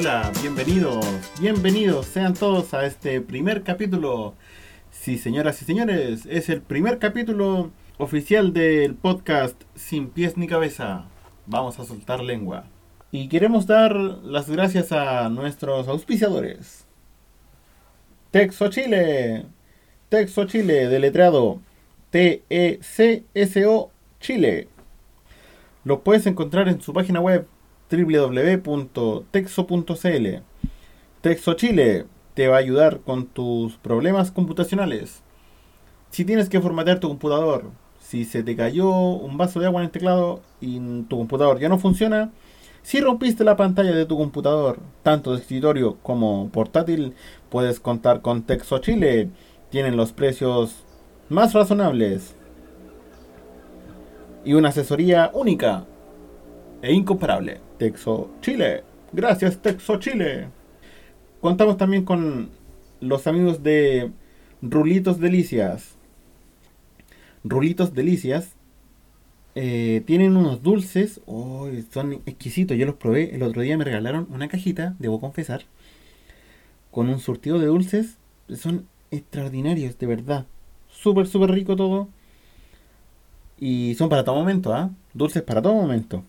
hola, bienvenidos, bienvenidos sean todos a este primer capítulo. Sí, señoras y señores, es el primer capítulo oficial del podcast Sin pies ni cabeza. Vamos a soltar lengua. Y queremos dar las gracias a nuestros auspiciadores. Texo Chile. Texo Chile, deletreado T-E-C-S-O Chile. Lo puedes encontrar en su página web www.texo.cl. Texo Chile te va a ayudar con tus problemas computacionales. Si tienes que formatear tu computador, si se te cayó un vaso de agua en el teclado y tu computador ya no funciona, si rompiste la pantalla de tu computador, tanto de escritorio como portátil, puedes contar con Texo Chile. Tienen los precios más razonables y una asesoría única e incomparable. Texo Chile. Gracias Texo Chile. Contamos también con los amigos de Rulitos Delicias. Rulitos Delicias eh, tienen unos dulces, son exquisitos. Yo los probé. El otro día me regalaron una cajita, debo confesar, con un surtido de dulces. Son extraordinarios, de verdad. Súper, súper rico todo. Y son para todo momento, ¿ah? Dulces para todo momento.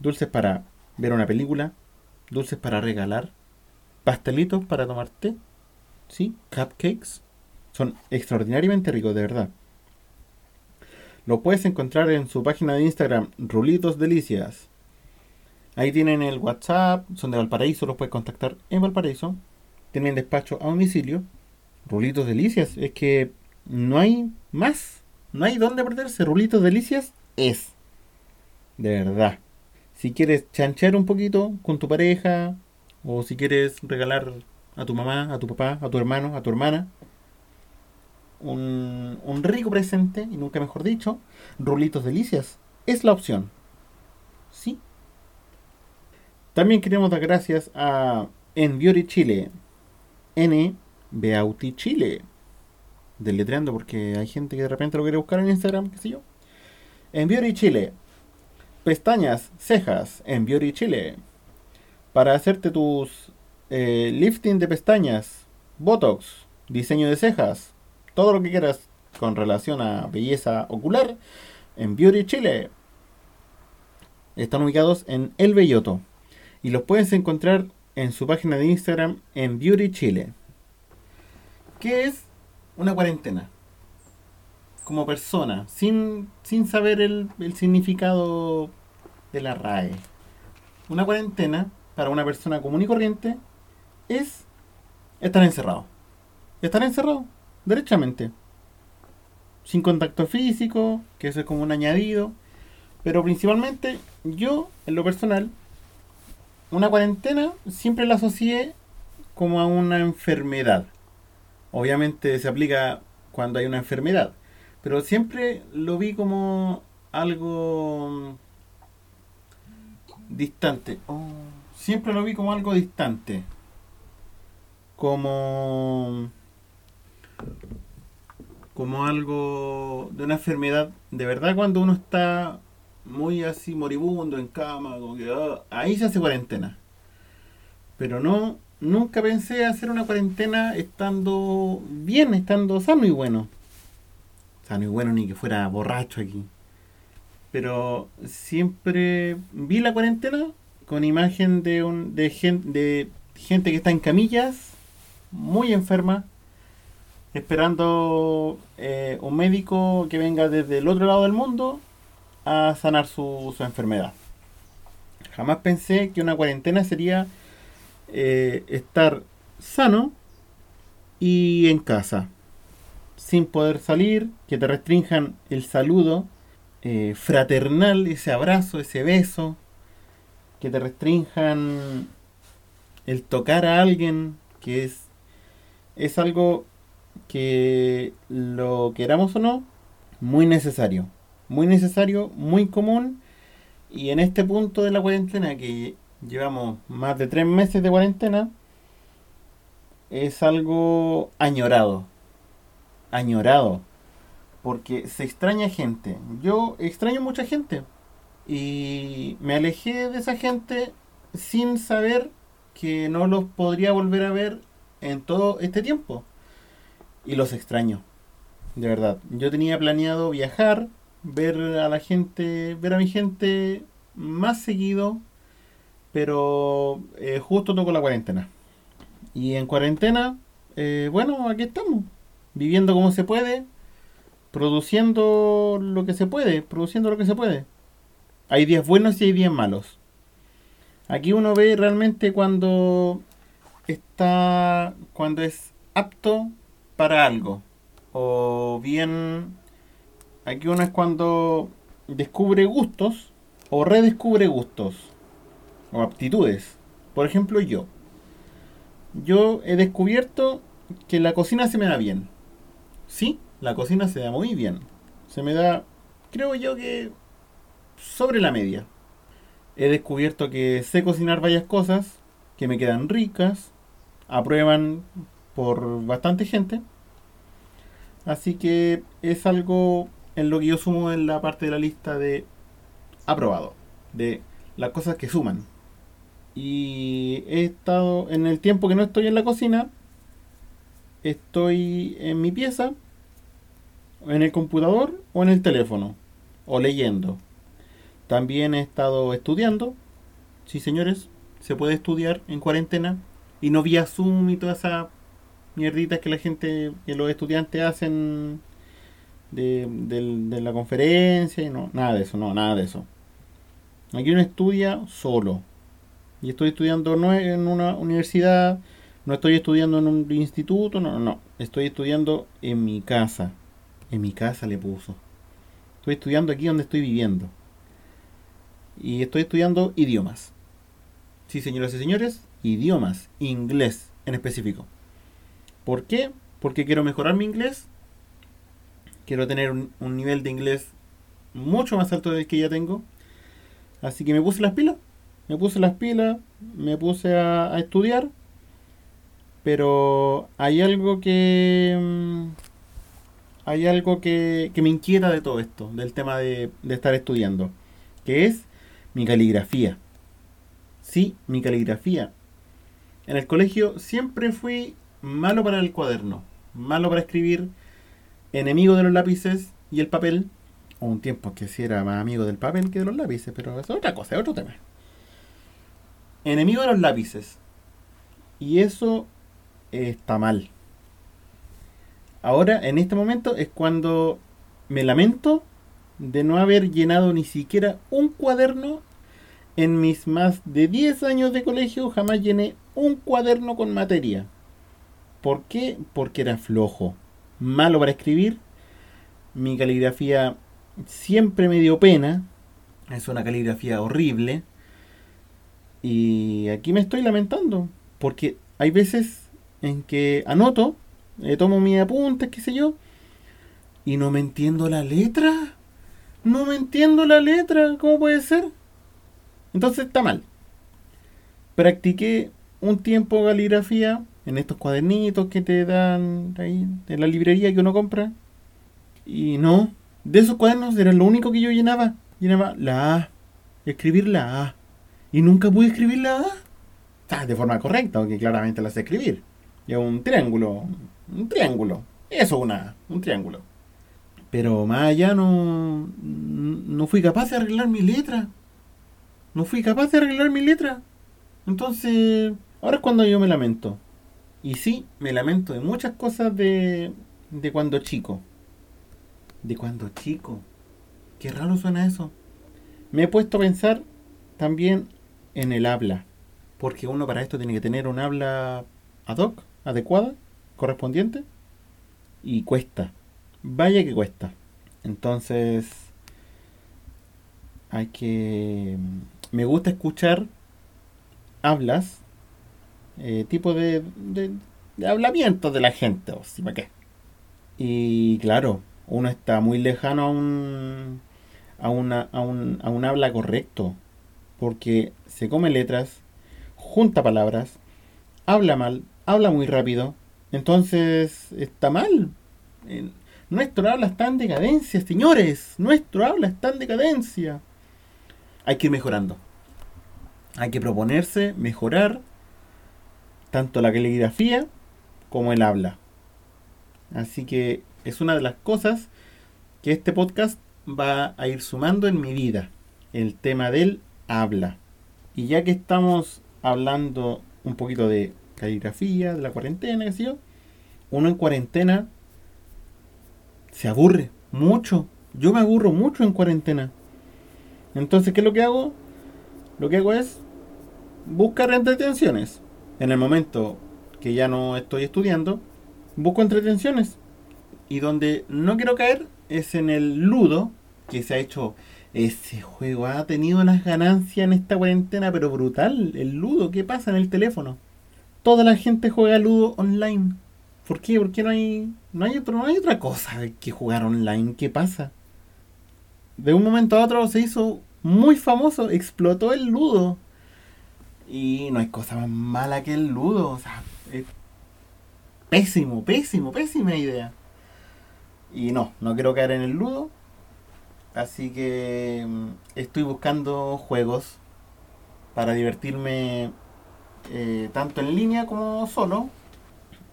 Dulces para ver una película. Dulces para regalar. Pastelitos para tomar té. ¿Sí? Cupcakes. Son extraordinariamente ricos, de verdad. Lo puedes encontrar en su página de Instagram, Rulitos Delicias. Ahí tienen el WhatsApp, son de Valparaíso, los puedes contactar en Valparaíso. Tienen despacho a domicilio. Rulitos Delicias, es que no hay más. No hay dónde perderse. Rulitos Delicias es. De verdad. Si quieres chanchear un poquito con tu pareja, o si quieres regalar a tu mamá, a tu papá, a tu hermano, a tu hermana, un, un rico presente, y nunca mejor dicho, Rulitos Delicias es la opción. ¿Sí? También queremos dar gracias a Enviori Chile. N. Beauty Chile. Deletreando porque hay gente que de repente lo quiere buscar en Instagram, qué sé yo. Enviori Chile. Pestañas, cejas, Enviori Chile. Para hacerte tus eh, lifting de pestañas, Botox, diseño de cejas, todo lo que quieras con relación a belleza ocular en Beauty Chile. Están ubicados en El Belloto y los puedes encontrar en su página de Instagram en Beauty Chile. ¿Qué es una cuarentena? Como persona, sin, sin saber el, el significado de la RAE. Una cuarentena para una persona común y corriente es estar encerrado. Estar encerrado derechamente. Sin contacto físico, que eso es como un añadido. Pero principalmente yo, en lo personal, una cuarentena siempre la asocié como a una enfermedad. Obviamente se aplica cuando hay una enfermedad. Pero siempre lo vi como algo distante. Oh, siempre lo vi como algo distante. Como como algo de una enfermedad. De verdad, cuando uno está muy así moribundo en cama, ah, ahí se hace cuarentena. Pero no, nunca pensé hacer una cuarentena estando bien, estando sano y bueno. Sano y bueno, ni que fuera borracho aquí. Pero siempre vi la cuarentena con imagen de, un, de, de gente que está en camillas, muy enferma, esperando eh, un médico que venga desde el otro lado del mundo a sanar su, enfermedad. Jamás pensé que una cuarentena sería eh, estar sano y en casa, sin poder salir, que te restrinjan el saludo eh, fraternal, ese abrazo, ese beso, que te restrinjan el tocar a alguien, que es, es algo que lo queramos o no, muy necesario. Muy necesario, muy común. Y en este punto de la cuarentena, que llevamos más de tres meses de cuarentena, es algo añorado. Añorado. Porque se extraña gente. Yo extraño mucha gente. Y me alejé de esa gente sin saber que no los podría volver a ver en todo este tiempo. Y los extraño, de verdad. Yo tenía planeado viajar, ver a la gente, ver a mi gente más seguido, pero eh, justo tocó la cuarentena. Y en cuarentena, eh, bueno, aquí estamos, viviendo como se puede, produciendo lo que se puede, produciendo lo que se puede. Hay días buenos y hay días malos. Aquí uno ve realmente cuando está, cuando es apto para algo. O bien, aquí uno es cuando descubre gustos o redescubre gustos o aptitudes. Por ejemplo, yo. Yo he descubierto que la cocina se me da bien. Sí, la cocina se da muy bien. Se me da, creo yo que sobre la media. He descubierto que sé cocinar varias cosas que me quedan ricas, aprueban por bastante gente. Así que es algo en lo que yo sumo en la parte de la lista de aprobado, de las cosas que suman. Y he estado en el tiempo que no estoy en la cocina, estoy en mi pieza, en el computador o en el teléfono, o leyendo. También he estado estudiando. Sí, señores, se puede estudiar en cuarentena y no vía Zoom y todas esas mierditas que la gente, que los estudiantes hacen de, de la conferencia y no, nada de eso, no, nada de eso. Aquí uno estudia solo. Y estoy estudiando no en una universidad, no estoy estudiando en un instituto, no, no, estoy estudiando en mi casa. En mi casa le puso. Estoy estudiando aquí donde estoy viviendo. Y estoy estudiando idiomas. Sí, señoras y señores, idiomas, inglés en específico. ¿Por qué? Porque quiero mejorar mi inglés. Quiero tener un, nivel de inglés mucho más alto del que ya tengo. Así que me puse las pilas. Me puse las pilas, me puse a, estudiar. Pero hay algo que... Mm, hay algo que, me inquieta de todo esto, del tema de, de estar estudiando. Que es mi caligrafía. Sí, mi caligrafía. En el colegio siempre fui malo para el cuaderno, malo para escribir, enemigo de los lápices y el papel. O un tiempo que sí era más amigo del papel que de los lápices, pero es otra cosa, es otro tema. Enemigo de los lápices. Y eso está mal. Ahora, en este momento, es cuando me lamento de no haber llenado ni siquiera un cuaderno en mis más de 10 años de colegio jamás llené un cuaderno con materia. ¿Por qué? Porque era flojo, malo para escribir. Mi caligrafía siempre me dio pena. Es una caligrafía horrible. Y aquí me estoy lamentando. Porque hay veces en que anoto, eh, tomo mis apuntes, qué sé yo, y no me entiendo la letra. No me entiendo la letra. ¿Cómo puede ser? Entonces está mal. Practiqué un tiempo caligrafía en estos cuadernitos que te dan ahí en la librería que uno compra. Y no, de esos cuadernos era lo único que yo llenaba. Llenaba la A, escribir la A. Y nunca pude escribir la A. de forma correcta, porque claramente la sé escribir. Y un triángulo, un triángulo. Eso es una, un triángulo. Pero más allá no, no fui capaz de arreglar mi letra. No fui capaz de arreglar mi letra. Entonces, ahora es cuando yo me lamento. Y sí, me lamento de muchas cosas de, de cuando chico. De cuando chico. Qué raro suena eso. Me he puesto a pensar también en el habla. Porque uno para esto tiene que tener un habla ad hoc, adecuada, correspondiente. Y cuesta. Vaya que cuesta. Entonces, hay que me gusta escuchar hablas, eh, tipo de, de, hablamiento de la gente, o si para qué. Y claro, uno está muy lejano a un, a, una, a, un, a un habla correcto, porque se come letras, junta palabras, habla mal, habla muy rápido, entonces está mal. Nuestro habla está en decadencia, señores. Nuestro habla está en decadencia hay que ir mejorando. Hay que proponerse, mejorar tanto la caligrafía como el habla. Así que es una de las cosas que este podcast va a ir sumando en mi vida, el tema del habla. Y ya que estamos hablando un poquito de caligrafía, de la cuarentena, qué uno en cuarentena se aburre mucho. Yo me aburro mucho en cuarentena. Entonces, ¿qué es lo que hago? Lo que hago es buscar entretenciones. En el momento que ya no estoy estudiando, busco entretenciones. Y donde no quiero caer es en el ludo, que se ha hecho ese juego ha tenido unas ganancias en esta cuarentena, pero brutal. El ludo, ¿qué pasa en el teléfono? Toda la gente juega ludo online. ¿Por qué? Porque no hay, no hay, otro, no hay otra cosa que jugar online. ¿Qué pasa? De un momento a otro se hizo muy famoso, explotó el ludo. Y no hay cosa más mala que el ludo. O sea, es pésimo, pésimo, pésima idea. Y no, no quiero caer en el ludo. Así que mm, estoy buscando juegos para divertirme eh, tanto en línea como solo.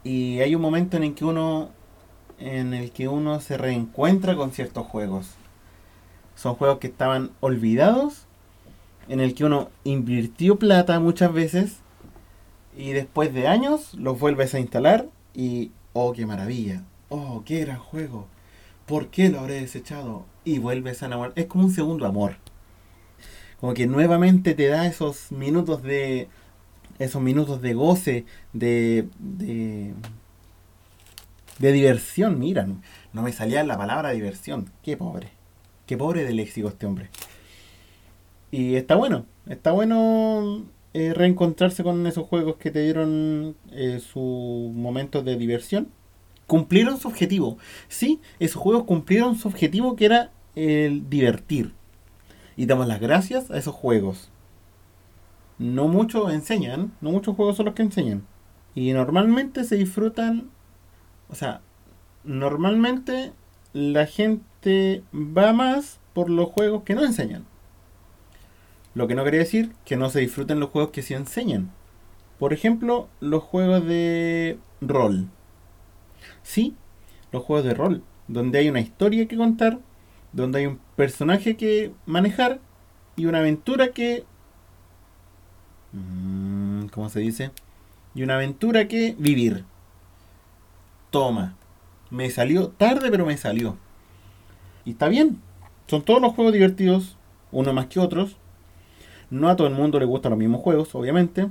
Y hay un momento en el que uno en el que uno se reencuentra con ciertos juegos. Son juegos que estaban olvidados, en el que uno invirtió plata muchas veces y después de años los vuelves a instalar y oh, qué maravilla. Oh, qué gran juego. ¿Por qué lo habré desechado? Y vuelves a enamorar. Es como un segundo amor. Como que nuevamente te da esos minutos de. Esos minutos de goce, de. de. de diversión. Mira, no, me salía la palabra diversión. Qué pobre. Qué pobre de léxico este hombre. Y está bueno. Está bueno eh, reencontrarse con esos juegos que te dieron eh, su momento de diversión cumplieron su objetivo. Sí, esos juegos cumplieron su objetivo que era el divertir. Y damos las gracias a esos juegos. No muchos enseñan, no muchos juegos son los que enseñan. Y normalmente se disfrutan, o sea, normalmente la gente va más por los juegos que no enseñan. Lo que no quiere decir que no se disfruten los juegos que sí enseñan. Por ejemplo, los juegos de rol. Sí, los juegos de rol, donde hay una historia que contar, donde hay un personaje que manejar y una aventura que... Mm, ¿Cómo se dice? Y una aventura que vivir. Toma. Me salió tarde, pero me salió. Y está bien. Son todos los juegos divertidos, uno más que otros. No a todo el mundo le gustan los mismos juegos, obviamente.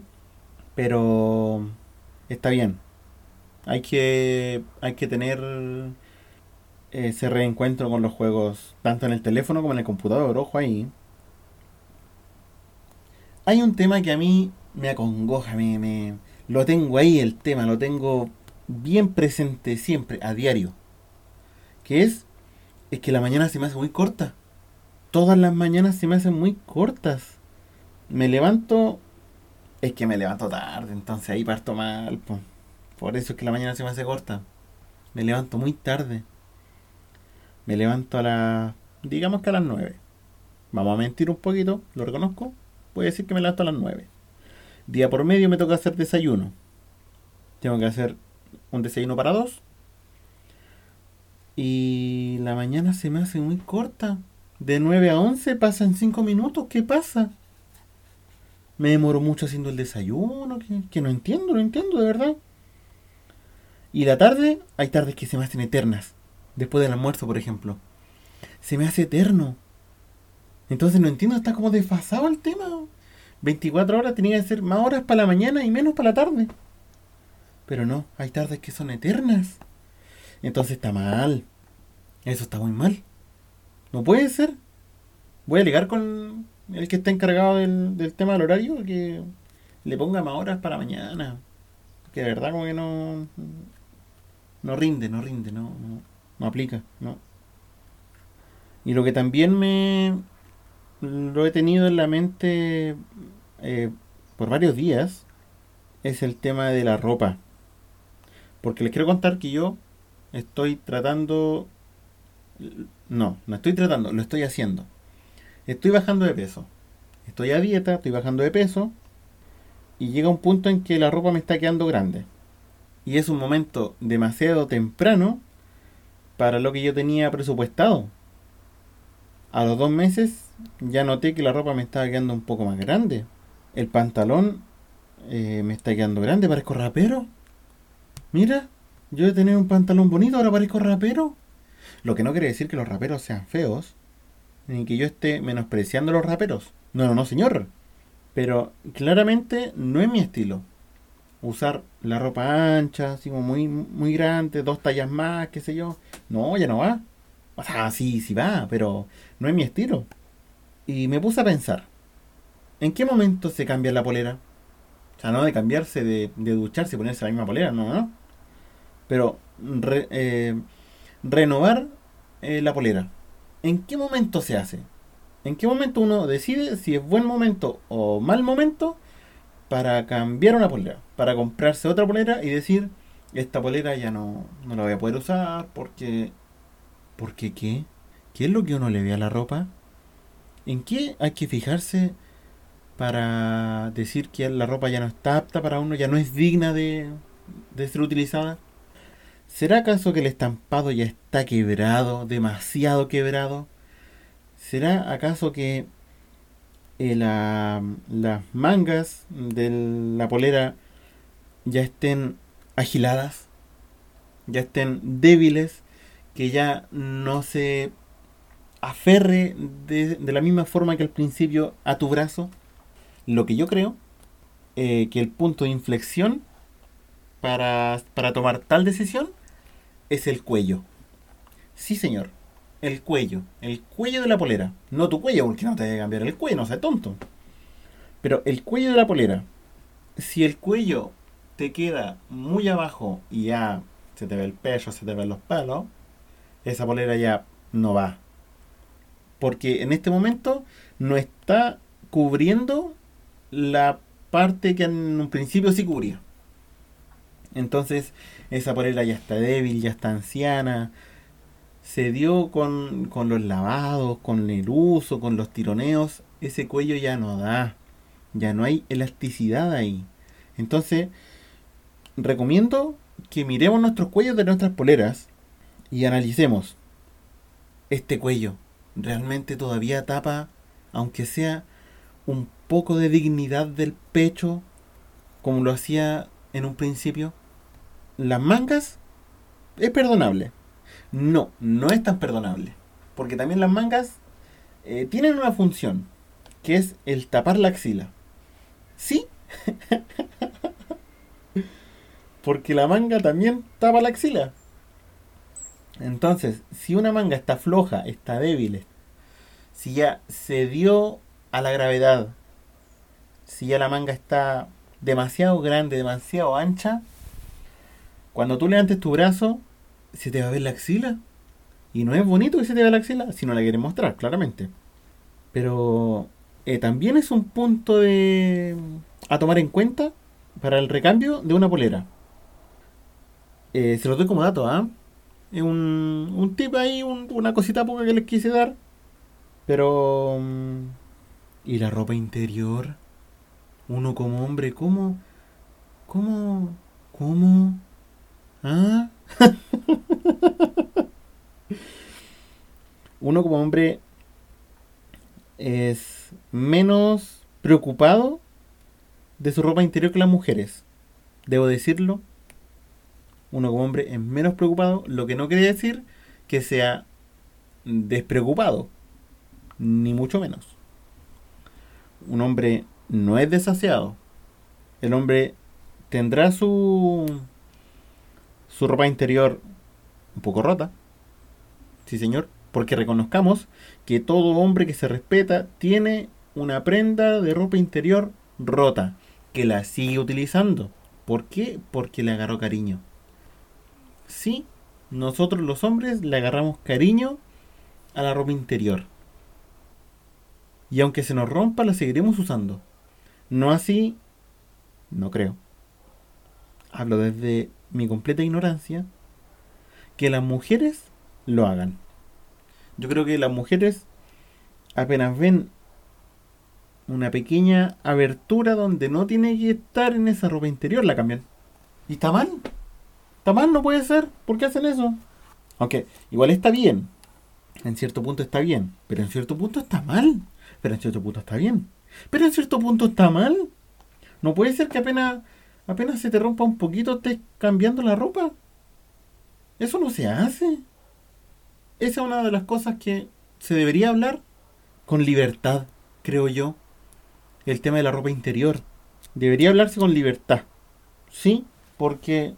Pero está bien hay que, hay que tener ese reencuentro con los juegos, tanto en el teléfono como en el computador, ojo ahí. Hay un tema que a mí me acongoja, me, me, lo tengo ahí el tema, lo tengo bien presente siempre, a diario. Que es, es que la mañana se me hace muy corta. Todas las mañanas se me hacen muy cortas. Me levanto, es que me levanto tarde, entonces ahí parto mal. Por eso es que la mañana se me hace corta. Me levanto muy tarde. Me levanto a las... digamos que a las 9. Vamos a mentir un poquito, lo reconozco. A decir que me levanto a las 9. Día por medio me toca hacer desayuno. Tengo que hacer un desayuno para dos. Y la mañana se me hace muy corta. De 9 a 11 pasan 5 minutos. ¿Qué pasa? Me demoro mucho haciendo el desayuno. Que, que no entiendo, no entiendo de verdad. Y la tarde, hay tardes que se me hacen eternas. Después del almuerzo, por ejemplo. Se me hace eterno. Entonces no entiendo, está como desfasado el tema. 24 horas tenía que ser más horas para la mañana y menos para la tarde. Pero no, hay tardes que son eternas. Entonces está mal. Eso está muy mal. No puede ser. Voy a ligar con el que está encargado del, del tema del horario que le ponga más horas para mañana. Que de verdad como que no no rinde, no rinde, no, no, aplica, no. Y lo que también me lo he tenido en la mente eh, por varios días es el tema de la ropa. Porque les quiero contar que yo estoy tratando... No, no estoy tratando, lo estoy haciendo. Estoy bajando de peso. Estoy a dieta, estoy bajando de peso. y llega un punto en que la ropa me está quedando grande. Y es un momento demasiado temprano para lo que yo tenía presupuestado. A los dos meses ya noté que la ropa me estaba quedando un poco más grande. El pantalón eh, me está quedando grande, parezco rapero. Mira, yo he tenido un pantalón bonito, ahora parezco rapero. Lo que no quiere decir que los raperos sean feos, ni que yo esté menospreciando a los raperos. No, no, no, señor. Pero claramente no es mi estilo. Usar la ropa ancha, así como muy, muy grande, dos tallas más, qué sé yo. No, ya no va. O sea, sí, sí va, pero no es mi estilo. Y me puse a pensar, ¿en qué momento se cambia la polera? O sea, no de cambiarse, de, de ducharse y ponerse la misma polera, no, no. Pero eh, renovar eh, la polera. ¿En qué momento se hace? ¿En qué momento uno decide si es buen momento o mal momento para cambiar una polera? Para comprarse otra polera y decir, esta polera ya no, no la voy a poder usar porque... ¿Por qué qué? ¿Qué es lo que uno le ve a la ropa? ¿En qué hay que fijarse para decir que la ropa ya no está apta para uno, ya no es digna de, ser utilizada? ¿Será acaso que el estampado ya está quebrado, demasiado quebrado? ¿Será acaso que eh, las mangas de la polera ya estén agiladas? ¿Ya estén débiles? ¿Que ya no se aferre de, la misma forma que al principio a tu brazo? Lo que yo creo eh, que el punto de inflexión para, para tomar tal decisión es el cuello. Sí, señor. El cuello. El cuello de la polera. No tu cuello, porque no te debe cambiar el cuello, no seas tonto. Pero el cuello de la polera. Si el cuello te queda muy abajo y ya se te ve el pecho, se te ven los pelos, esa polera ya no va. Porque en este momento no está cubriendo la parte que en un principio sí cubría. Entonces, esa polera ya está débil, ya está anciana. Se dio con, con los lavados, con el uso, con los tironeos. Ese cuello ya no da. Ya no hay elasticidad ahí. Entonces, recomiendo que miremos nuestros cuellos de nuestras poleras y analicemos. Este cuello realmente todavía tapa, aunque sea un poco de dignidad del pecho, como lo hacía en un principio las mangas es perdonable. No, no es tan perdonable. Porque también las mangas eh, tienen una función, que es el tapar la axila. ¿Sí? porque la manga también tapa la axila. Entonces, si una manga está floja, está débil, si ya se dio a la gravedad, si ya la manga está demasiado grande, demasiado ancha, cuando tú levantes tu brazo, se te va a ver la axila. Y no es bonito que se te vea la axila si no la quieres mostrar, claramente. Pero eh, también es un punto de a tomar en cuenta para el recambio de una polera. Eh, se lo doy como dato, ¿ah? Un, un tip ahí, una cosita poca que les quise dar. Pero... Mm, ¿Y la ropa interior? Uno como hombre, ¿cómo? ¿Cómo? ¿Cómo? ¿Ah? Uno como hombre es menos preocupado de su ropa interior que las mujeres. Debo decirlo. Uno como hombre es menos preocupado, lo que no quiere decir que sea despreocupado, ni mucho menos. Un hombre no es desaseado. El hombre tendrá su su ropa interior un poco rota. Sí, señor. Porque reconozcamos que todo hombre que se respeta tiene una prenda de ropa interior rota, que la sigue utilizando. ¿Por qué? Porque le agarró cariño. Sí, nosotros los hombres le agarramos cariño a la ropa interior. Y aunque se nos rompa, la seguiremos usando. No así, no creo. Hablo desde mi completa ignorancia, que las mujeres lo hagan. Yo creo que las mujeres apenas ven una pequeña abertura donde no tiene que estar en esa ropa interior, la cambian. ¿Y está mal? ¿Está mal? No puede ser. ¿Por qué hacen eso? Aunque igual está bien. En cierto punto está bien. Pero en cierto punto está mal. Pero en cierto punto está bien. Pero en cierto punto está mal. No puede ser que apenas, apenas se te rompa un poquito estés cambiando la ropa. Eso no se hace. Esa es una de las cosas que se debería hablar con libertad, creo yo. El tema de la ropa interior. Debería hablarse con libertad. Sí, porque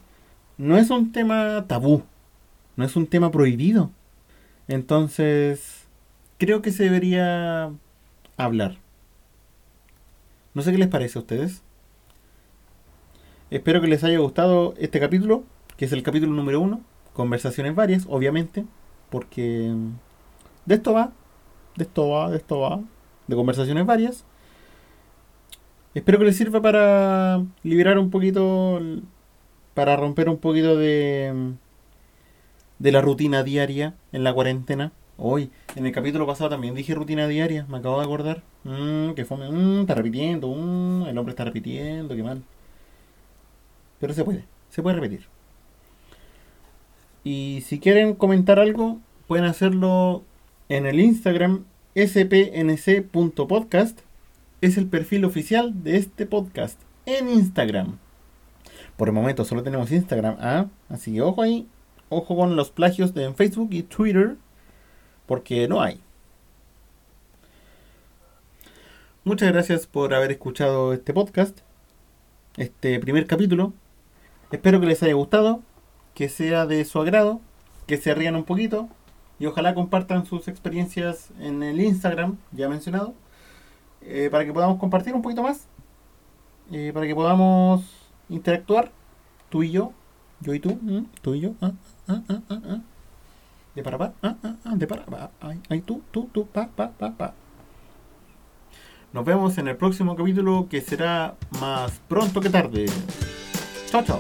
no es un tema tabú. No es un tema prohibido. Entonces, creo que se debería hablar. No sé qué les parece a ustedes. Espero que les haya gustado este capítulo, que es el capítulo número uno. Conversaciones varias, obviamente, porque de esto va, de esto va, de esto va, de conversaciones varias. Espero que les sirva para liberar un poquito, para romper un poquito de, de la rutina diaria en la cuarentena. Hoy, en el capítulo pasado también dije rutina diaria, me acabo de acordar. Mmm, que fome, mmm, está repitiendo, mmm, el hombre está repitiendo, qué mal. Pero se puede, se puede repetir. Y si quieren comentar algo, pueden hacerlo en el Instagram spnc.podcast. Es el perfil oficial de este podcast en Instagram. Por el momento solo tenemos Instagram, ¿ah? así que ojo ahí, ojo con los plagios de en Facebook y Twitter porque no hay. Muchas gracias por haber escuchado este podcast, este primer capítulo. Espero que les haya gustado, que sea de su agrado, que se rían un poquito y ojalá compartan sus experiencias en el Instagram, ya mencionado, eh, para que podamos compartir un poquito más, eh, para que podamos interactuar, tú y yo, yo y tú, tú y yo. Ah, ah, ah, de para pa, ah, ah, ah, de para pa, ay, ay, tú, tú, tú, pa, pa, pa, pa. Nos vemos en el próximo capítulo que será más pronto que tarde. Chao, chao.